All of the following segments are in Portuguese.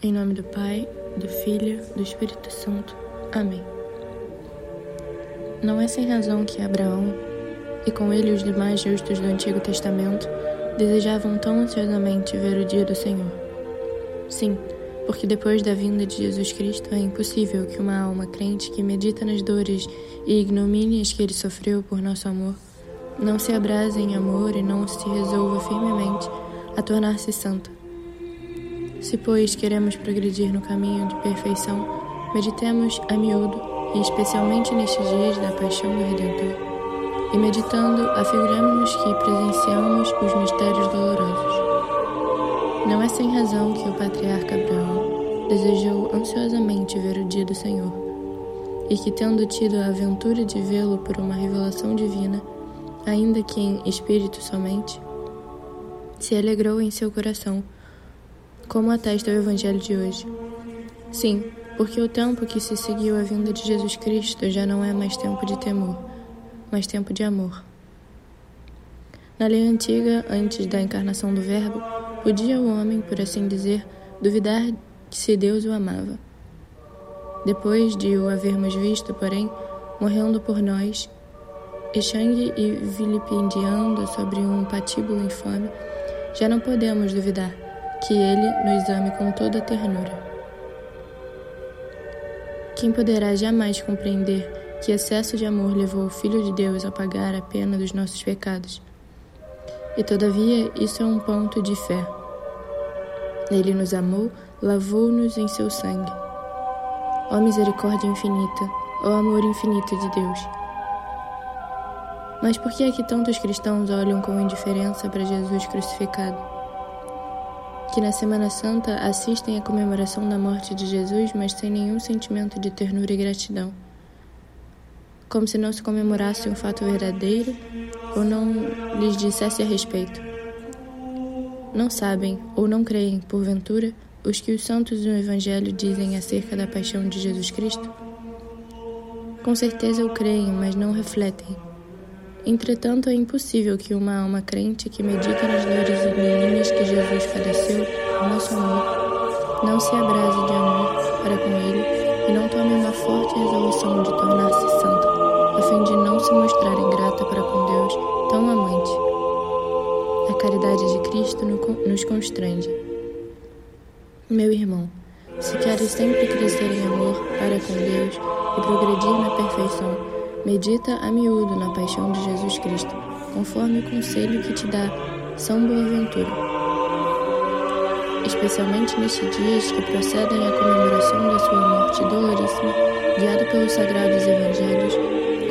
Em nome do Pai, do Filho, do Espírito Santo. Amém. Não é sem razão que Abraão, e com ele os demais justos do Antigo Testamento, desejavam tão ansiosamente ver o dia do Senhor. Sim, porque depois da vinda de Jesus Cristo é impossível que uma alma crente que medita nas dores e ignomínias que ele sofreu por nosso amor não se abrase em amor e não se resolva firmemente a tornar-se santa. Se, pois, queremos progredir no caminho de perfeição, meditemos a miúdo e especialmente nestes dias da paixão do Redentor. E meditando, afiguramos-nos que presenciamos os mistérios dolorosos. Não é sem razão que o patriarca Abraão desejou ansiosamente ver o dia do Senhor, e que, tendo tido a aventura de vê-lo por uma revelação divina, ainda que em espírito somente, se alegrou em seu coração, como atesta o Evangelho de hoje. Sim, porque o tempo que se seguiu a vinda de Jesus Cristo já não é mais tempo de temor, mas tempo de amor. Na lei antiga, antes da encarnação do Verbo, podia o homem, por assim dizer, duvidar se Deus o amava. Depois de o havermos visto, porém, morrendo por nós, exangue e vilipendiando sobre um patíbulo infame, já não podemos duvidar que ele nos ame com toda ternura. Quem poderá jamais compreender que excesso de amor levou o Filho de Deus a pagar a pena dos nossos pecados? E todavia, isso é um ponto de fé. Ele nos amou, lavou-nos em seu sangue. Ó misericórdia infinita, ó amor infinito de Deus. Mas por que é que tantos cristãos olham com indiferença para Jesus crucificado? Que na Semana Santa assistem à comemoração da morte de Jesus, mas sem nenhum sentimento de ternura e gratidão. Como se não se comemorasse um fato verdadeiro ou não lhes dissesse a respeito. Não sabem ou não creem, porventura, os que os santos do Evangelho dizem acerca da paixão de Jesus Cristo? Com certeza o creem, mas não refletem. Entretanto, é impossível que uma alma crente que medita nas dores ignomínias que Jesus padeceu nosso amor não se abrase de amor para com ele e não tome uma forte resolução de tornar-se santa, a fim de não se mostrar ingrata para com Deus, tão amante. A caridade de Cristo nos constrange. Meu irmão, se queres sempre crescer em amor para com Deus e progredir na perfeição, medita a miúdo na paixão de Jesus Cristo, conforme o conselho que te dá São Boaventura. Especialmente nestes dias que procedem à comemoração da sua morte doloríssima, guiado pelos sagrados evangelhos,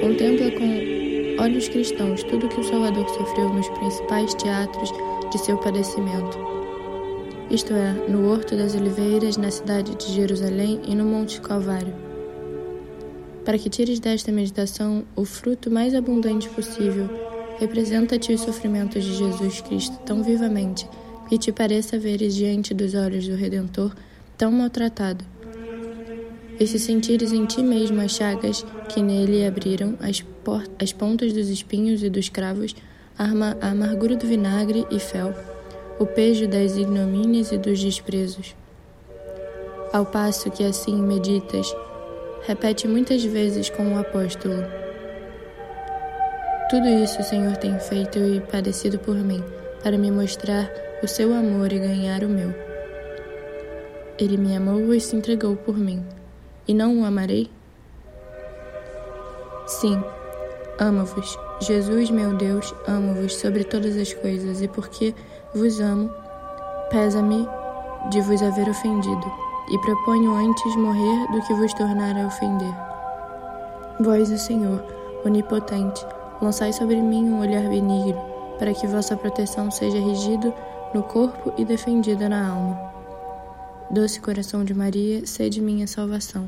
contempla com olhos cristãos tudo que o Salvador sofreu nos principais teatros de seu padecimento isto é, no Horto das Oliveiras, na cidade de Jerusalém e no Monte Calvário. Para que tires desta meditação o fruto mais abundante possível, representa-te os sofrimentos de Jesus Cristo tão vivamente que te pareça veres diante dos olhos do Redentor tão maltratado. E se sentires em ti mesmo as chagas que nele abriram as, as pontas dos espinhos e dos cravos, a amargura do vinagre e fel, o pejo das ignomínias e dos desprezos. Ao passo que assim meditas, repete muitas vezes com o apóstolo: Tudo isso o Senhor tem feito e padecido por mim, para me mostrar o seu amor e ganhar o meu. Ele me amou e se entregou por mim, e não o amarei? Sim, amo-vos. Jesus, meu Deus, amo-vos sobre todas as coisas, e porque vos amo, pesa-me de vos haver ofendido, e proponho antes morrer do que vos tornar a ofender. Vós, o Senhor, onipotente, lançai sobre mim um olhar benigno, para que vossa proteção seja regido no corpo e defendida na alma. Doce coração de Maria, sede minha salvação.